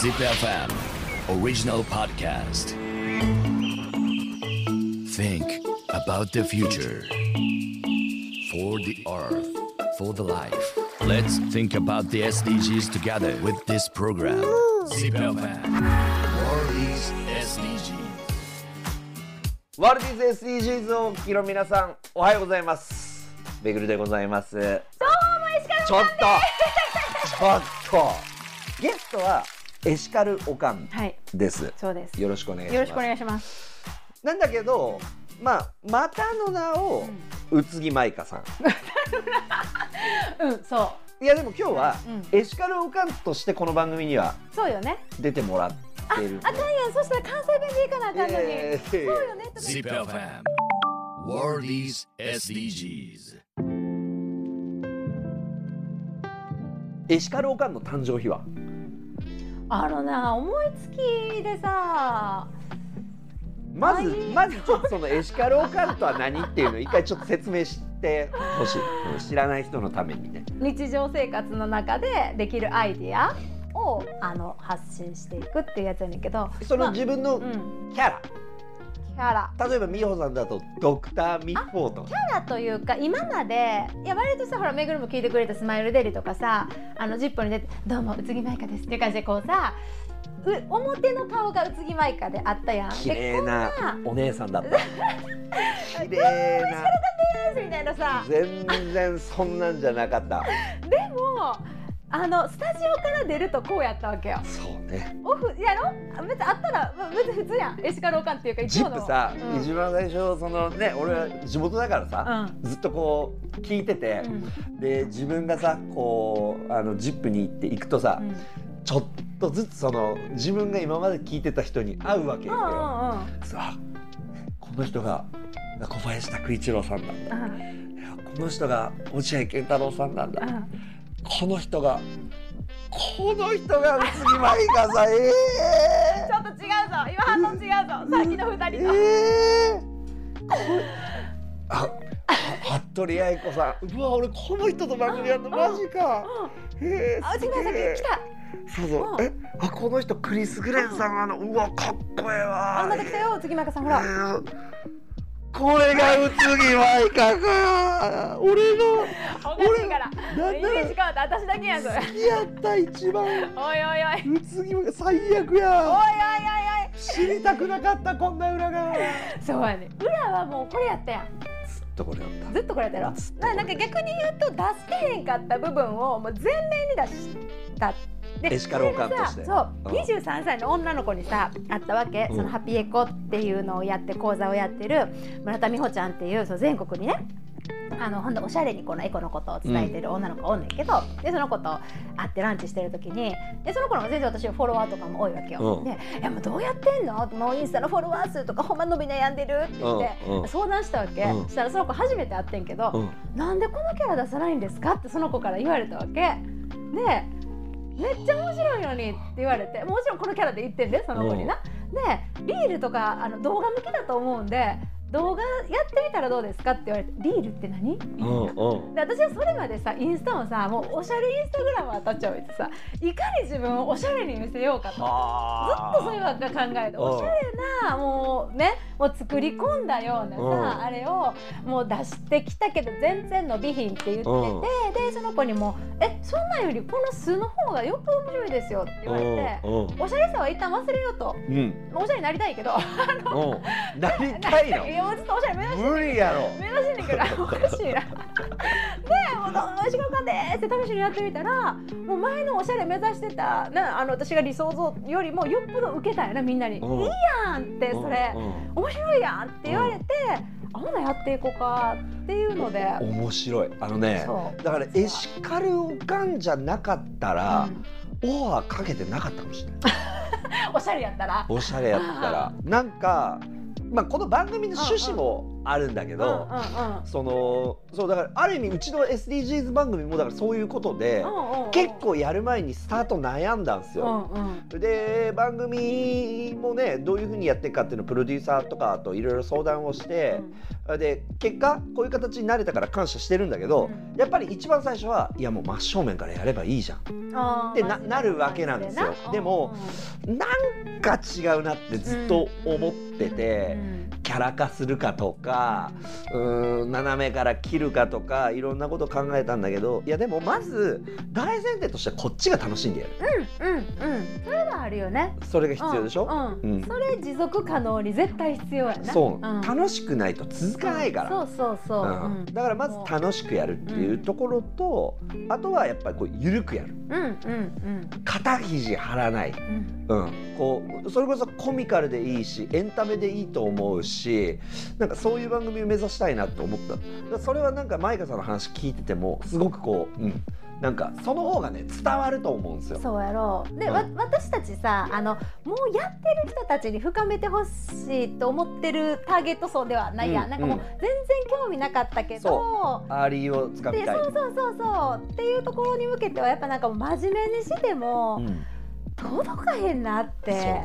Zip FM original podcast. Think about the future. For the earth, for the life. Let's think about the SDGs together with this program. Zip FM World is SDGs. ワールディズ SDGs をお聞きの皆さんおはようございますめぐるでございますどうも石川ちょっとちょっとゲストはエシカルオカンはい、です、そうです。よろしくお願いしますよろしくお願いします。なんだけどまあまたの名を宇津木舞香さん うん、そいやでも今日は、うエシカルオカンとしてこの番組にはう、そうよね。出てもらってるあかんやん、そしたら関西弁でいかなあかんのに。えーそうよね。Zip FM World is SDGs. エシカルオカンの誕生日は？あのな、思いつきでさ、まずはいまずちょっとそのエシカルオカンとは何っていうのを一回ちょっと説明してほしい。うん知らない人のためにね。日常生活の中でできるアイディアをあの発信していくっていうやつやねんけど、そのまあ自分のうん、キャラ、キャラ。例えば美穂さんだとドクターミッフォーとか。キャラというか今までいや割とさほらめぐるも聞いてくれたスマイルデリとかさあのジッポに出て「どうも宇津木舞香です」っていう感じでこうさう表の顔が宇津木舞香であったやん。綺麗なお姉さんだった。綺麗な。みたいなさ。全然そんなんじゃなかった。でもあのスタジオから出るとこうやったわけよ。そうね。オフやろ？別にあったらまあ別に普通やん。エシカルオカンっていうかジップさ、うん。一番最初そのね俺は地元だからさ、うずっとこう聞いてて、うん。で自分がさこうあのジップに行って行くとさ、うん。ちょっとずつその自分が今まで聞いてた人に会うわけよ。うんうんさあこの人が小林拓一郎さんなんだ。この人が落合健太郎さんなんだ、うんこの人が。この人が宇津木舞香さんえちょっと違うぞ。今反応違うぞ。さっきの二ー、人と、えー、あは服部愛子さん。うわ俺この人と番組やるのマジか。えー、あ、内村さん来た。そうそう。う。え、あ、この人クリス・グレンさん、あの、うわ、かっこええわ。あ、また来たよ、次まかさん、ほら。えーこれが宇津木舞香か。俺のおかしいから。俺イメージ変わった、私だけやん、そ好きやった一番。おいおい。宇津木舞香最悪おいおいや。おい知りたくなかった、こんな裏側。おい。そうやね。裏はもうこれやったやん。ずっとこれだった。ずっとこれやったやろ。ななんか逆に言うと、出してへんかった部分をもう全面に出した。でエシカルオカンとして。そううん。23歳の女の子にさあったわけ、うん。そのハピエコっていうのをやって講座をやってる村田美穂ちゃんっていうそう全国にねあのほんとおしゃれにこのエコのことを伝えてる女の子がおんねんけど、でその子と会ってランチしてる時にでその子の全然私はフォロワーとかも多いわけよ。うん。で「いやもうどうやってんの?」もうインスタのフォロワー数とかほんま伸び悩んでる」って言って、うんうん。相談したわけ、うん。そしたらその子初めて会ってんけど、うん。なんでこのキャラ出さないんですか？ってその子から言われたわけ。でめっちゃ面白いのにって言われてもちろんこのキャラで言ってんでその子にな。でリールとかあの動画向きだと思うんで動画やってみたらどうですかって言われてリールって何？で私はそれまでさインスタもさもうおしゃれインスタグラマーたちを見てさいかに自分をおしゃれに見せようかとずっはとそういうばっか考えてうん。おしゃれなもうねもう作り込んだようなさ、うんあれをもう出してきたけど全然伸びひんって言ってて、うんでその子にも「えそんなんよりこの素の方がよく面白いですよ」って言われて、おしゃれさは一旦忘れようとうん。おしゃれになりたいけどうん。なりたいのい。やもうずっとおしゃれ目指して無理やろ。目指してんねんからおかしいな。でもうどうしようかねって試しにやってみたらもう前のおしゃれ目指してたなあの私が理想像よりもよっぽど受けたんやなみんなに「いいうんやん」ってそれうんうん面白いやんって言われてあほなやっていこうかっていうので。面白い。あのねだからエシカルオカンじゃなかったら、うん。オファーかけてなかったかもしれない。おしゃれやったら。おしゃれやったら。なんか、まあ、この番組の趣旨もあるんだけうんうんど、そのそうだからある意味うちの SDGs 番組もだからそういうことで、うんうん結構やる前にスタート悩んだんですうよ。んうん。で番組もねどういうふうにやっていくかっていうのをプロデューサーとかといろいろ相談をして、で結果こういう形になれたから感謝してるんだけど、うん。やっぱり一番最初はいやもう真正面からやればいいじゃん。あーでななるわけなんですよ。でもなんか違うなってずっと思ってて。キャラ化するかとかうーん斜めから切るかとかいろんなこと考えたんだけどいやでもまず大前提としてはこっちが楽しんでやるうんうんうん。それはあるよね。それが必要でしょ、うんうん。それ持続可能に絶対必要やなそう、ん。楽しくないと続かないから、そうそうそう、だからまず楽しくやるっていうところと、あとはやっぱりこう緩くやる。うんうんうん。肩肘張らない、うんうん、こうそれこそコミカルでいいしエンタメでいいと思うしなんかそういう番組を目指したいなと思った。それはなんかマイカさんの話聞いててもすごくこう、うん、なんかその方がね伝わると思うんですよ。そうやろ。うで、うん。わ私たちさあのもうやってる人たちに深めてほしいと思ってるターゲット層ではないや、うんなんかもううん全然興味なかったけどアーリーをつかみたい。でそうそうそうそう。っていうところに向けてはやっぱなんか真面目にしてもうん届かへんなって。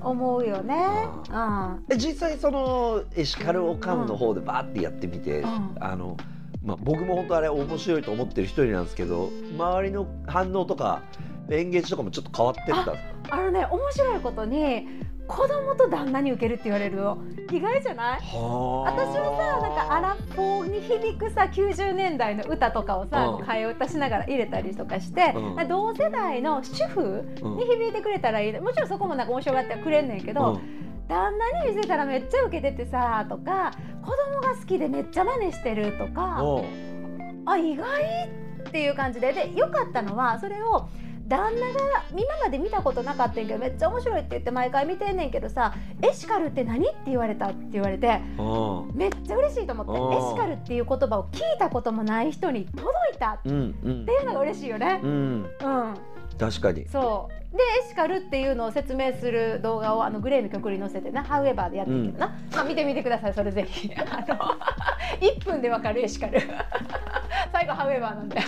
思うよね。うんえ実際そのエシカルおかんの方でバーってやってみて、うんあのまあ、僕も本当あれ面白いと思ってる一人なんですけど周りの反応とかエンゲージとかもちょっと変わってったあのね面白いことに子供と旦那に受けるって言われるの意外じゃない？は私もさなんかアラフォーに響くさ90年代の歌とかをさ、うん。替え歌しながら入れたりとかして、うん。同世代の主婦うんに響いてくれたらいい。もちろんそこもなんか面白がってはくれんねんけど、旦那に見せたらめっちゃ受けててさとか子供が好きでめっちゃ真似してるとか、うん。あ意外っていう感じで。でよかったのはそれを旦那が今まで見たことなかったんやけどめっちゃ面白いって言って毎回見てんねんけどさ「エシカルって何?」って言われたって言われてうんめっちゃ嬉しいと思ってエシカルっていう言葉を聞いたこともない人に届いたっうんうんていうのが嬉しいよね。うん。うん、確かに。そう。でエシカルっていうのを説明する動画をあのグレーの曲に載せてな「ハウエバー」でやってるけどな、まあ、見てみてくださいそれぜひ。あの 1分でわかるエシカル。最後ハウエバーなんで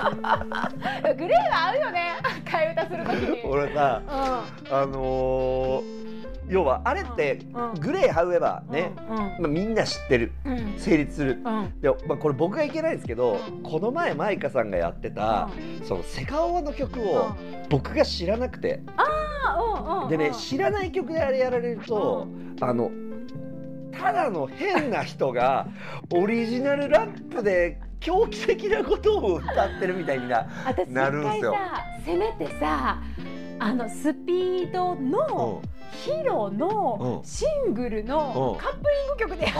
グレーは合うよね。替え歌するときに。俺さうあのー要はあれってうん。グレーハウエバーん。ね、うん。まあ、みんな知ってる。うん。成立する。うん。で、まあ、これ僕がいけないんですけど、うん。この前マイカさんがやってた、そのセカオワの曲を僕が知らなくて、うんうん。でね知らない曲であれやられると、あのただの変な人が オリジナルラップで狂気的なことを歌ってるみたいな。私一なるんすよ。せめてさあのスピードのヒロのうん。シングルのうん。カップリング曲で。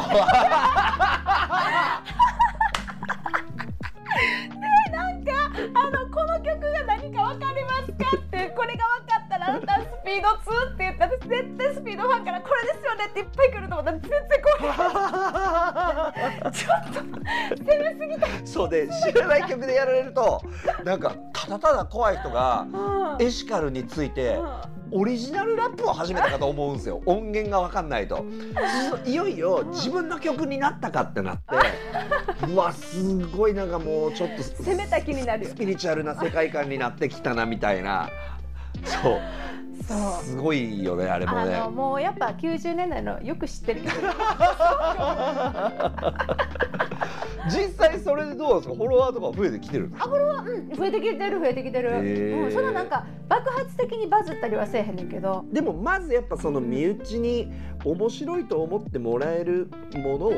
でなんかあのこの曲が何かわかりますかってこれが分かあなたはスピード2って言ったら私絶対スピードファンからこれですよねっていっぱい来ると思ったら全然来ない。ちょっと攻めすぎた、そうで知らない曲でやられるとなんかただただ怖い人がうん。エシカルについてオリジナルラップを始めたかと思うんですよ。音源が分かんないと。いよいよ自分の曲になったかってなってうわすごいなんかもうちょっと攻めた気になる。よスピリチュアルな世界観になってきたなみたいなそう。すごいよねあれもね。もうやっぱ90年代のよく知ってる曲実際それでどうですか？フォロワーとか増えてきてるんですか？うん。増えてきてる増えてきてる、うん、そのなんか爆発的にバズったりはせえへんねんけど。でもまずやっぱその身内に面白いと思ってもらえるものを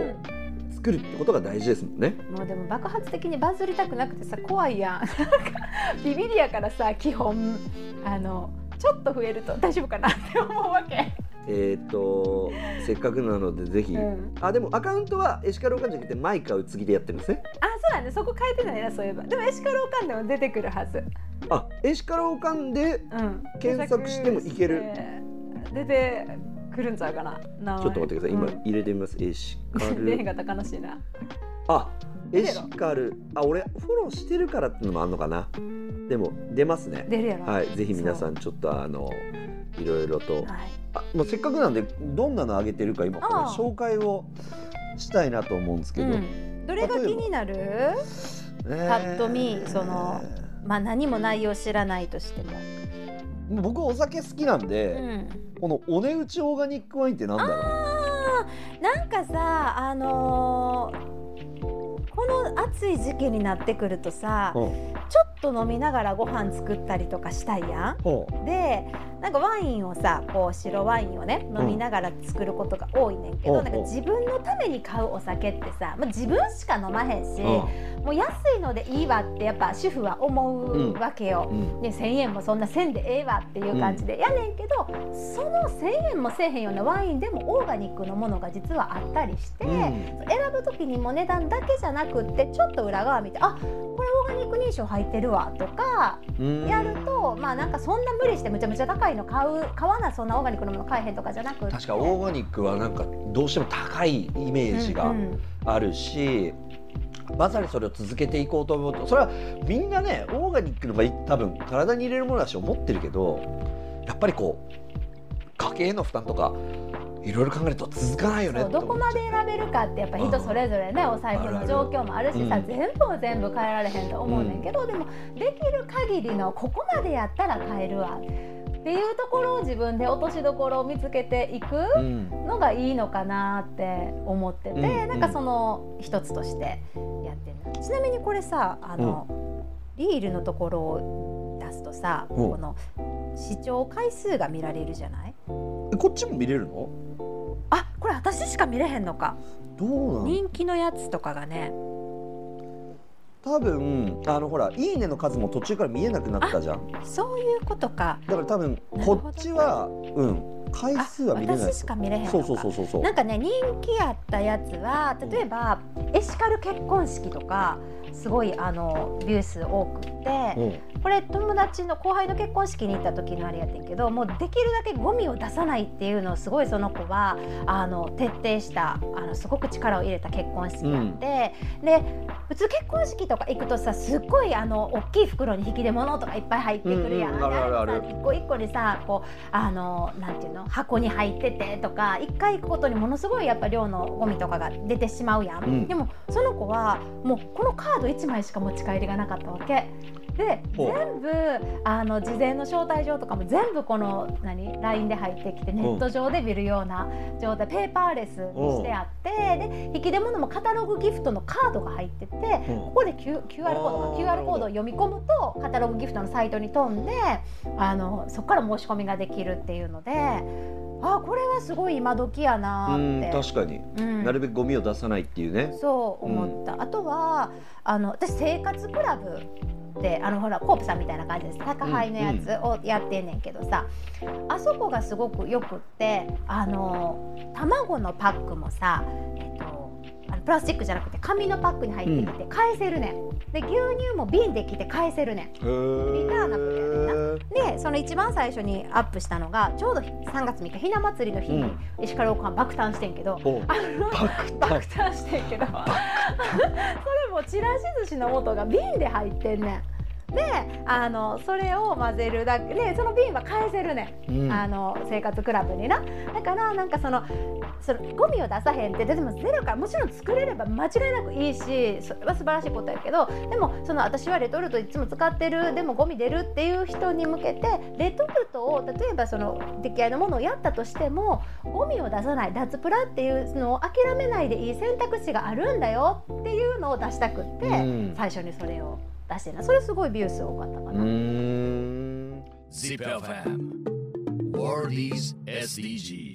作るってことが大事ですもんね。もうでも爆発的にバズりたくなくてさ怖いやん。ビビリやからさ基本あのちょっと増えると大丈夫かなって思うわけ、えっ、とせっかくなのでぜひ、うん、あでもアカウントはエシカルオカンじゃなくてマイカウツギでやってるんですね。あそうだねそこ変えてないなそういえば。でもエシカルオカンでも出てくるはず。あエシカルオカンでうん。検索してもいける。検索して。出てくるんちゃうかな？ちょっと待ってください。今うん。入れてみます、エシカル。出へんかったら悲しいなあエシカル。あ俺フォローしてるからってのもあんのかな？でも出ますね。出るやろ。はいぜひ皆さんちょっとあのいろいろと。はい。あもうせっかくなんでどんなのあげてるか今これああ紹介をしたいなと思うんですけど、うん、どれが気になる？えー。パッと見そのまあ何も内容知らないとしても、僕お酒好きなんで、うん、このお値打ちオーガニックワインってなんだろう？なんかさあのーこの暑い時期になってくるとさうん。ちょっと飲みながらご飯作ったりとかしたいやほん。でなんかワインをさこう白ワインをね飲みながら作ることが多いねんけど、ほうほう。なんか自分のために買うお酒ってさ、まあ、自分しか飲まへんし、うもう安いのでいいわってやっぱ主婦は思うわけよ。うん。ね、1,000円もそんなせんでええわっていう感じで、やねんけどその1,000円もせえへんようなワインでもオーガニックのものが実はあったりして、うん。選ぶ時にも値段だけじゃなくってちょっと裏側見てあこれオーガニック認証入ってるわとかうん。やると、まあなんかそんな無理してむちゃむちゃ高いの買う買わなそんなオーガニックのもの買えへんとかじゃなくって。確かオーガニックはなんかどうしても高いイメージがうんうん。あるし、まさにそれを続けていこうと思うとそれはみんなねオーガニックのが多分体に入れるものだし思ってるけどやっぱりこう家計への負担とかいろいろ考えると続かないよねどこまで選べるかってやっぱ人それぞれね、お財布の状況もあるしさ、うん全部を全部変えられへんと思うねんけど、でもできる限りのここまでやったら変えるわっていうところを自分で落としどころを見つけていくうん。のがいいのかなって思ってて、うん。なんかその一つとしてやってる。ちなみにこれさあの、リールのところを出すとさ、うん。この視聴回数が見られるじゃない？えこっちも見れるの？れ私しか見れへんのか。どうなの人気のやつとかがね。多分あのほら「いいね」の数も途中から見えなくなったじゃん。そういうことか。だから多分こっちはうん回数は見れない。私しか見れへんそうそうそうそうなんかね人気あったやつは例えばエシカル結婚式とかすごいあのビュー数多くってうん。これ友達の後輩の結婚式に行った時のあれやってんけどもうできるだけゴミを出さないっていうのをすごいその子はあの徹底したあのすごく力を入れた結婚式やって、で普通結婚式とか行くとさすっごいあの大きい袋に引き出物とかいっぱい入ってくるやん。うんうんあるあるある。でれさ一個一個にさこうあのなんていうの？箱に入っててとか一回行くことにものすごいやっぱ量のゴミとかが出てしまうやん。うんでもその子はもうこのカード1枚しか持ち帰りがなかったわけ。で全部あの事前の招待状とかも全部この何？LINE で入ってきてネット上で見るような状態ペーパーレスにしてあってで引き出物もカタログギフトのカードが入っててう。んここで Q QR コードか QR コードを読み込むとカタログギフトのサイトに飛んであのそこから申し込みができるっていうのであこれはすごい今時やなって。確かに。うん。なるべくゴミを出さないっていうね。そう思った、あとはあの私生活クラブであのほらコープさんみたいな感じです。高配のやつをやってんねんけどさ、あそこがすごくよくってあの卵のパックもさ、えっと、あのプラスチックじゃなくて紙のパックに入ってきて返せるねん。で牛乳も瓶で来て返せるねん。リタターナブルやな。でその一番最初にアップしたのがちょうど3月3日ひな祭りの日に石川岡が爆誕してんけど、おあの爆爆誕してんけど。それもちらし寿司の素が瓶で入ってんねん。であのそれを混ぜるだけでその瓶は返せるねん、うん。あの生活クラブにな。だからなんかそのそのゴミを出さへんってでもゼロからもちろん作れれば間違いなくいいしそれは素晴らしいことやけどでもその私はレトルトいつも使ってるでもゴミ出るっていう人に向けてレトルトを例えばその出来合いのものをやったとしてもゴミを出さない脱プラっていうのを諦めないでいい選択肢があるんだよっていうのを出したくって、うん。最初にそれを出してな。それすごいビュー数多かったかうな。ーん。Zip FM World is SDGs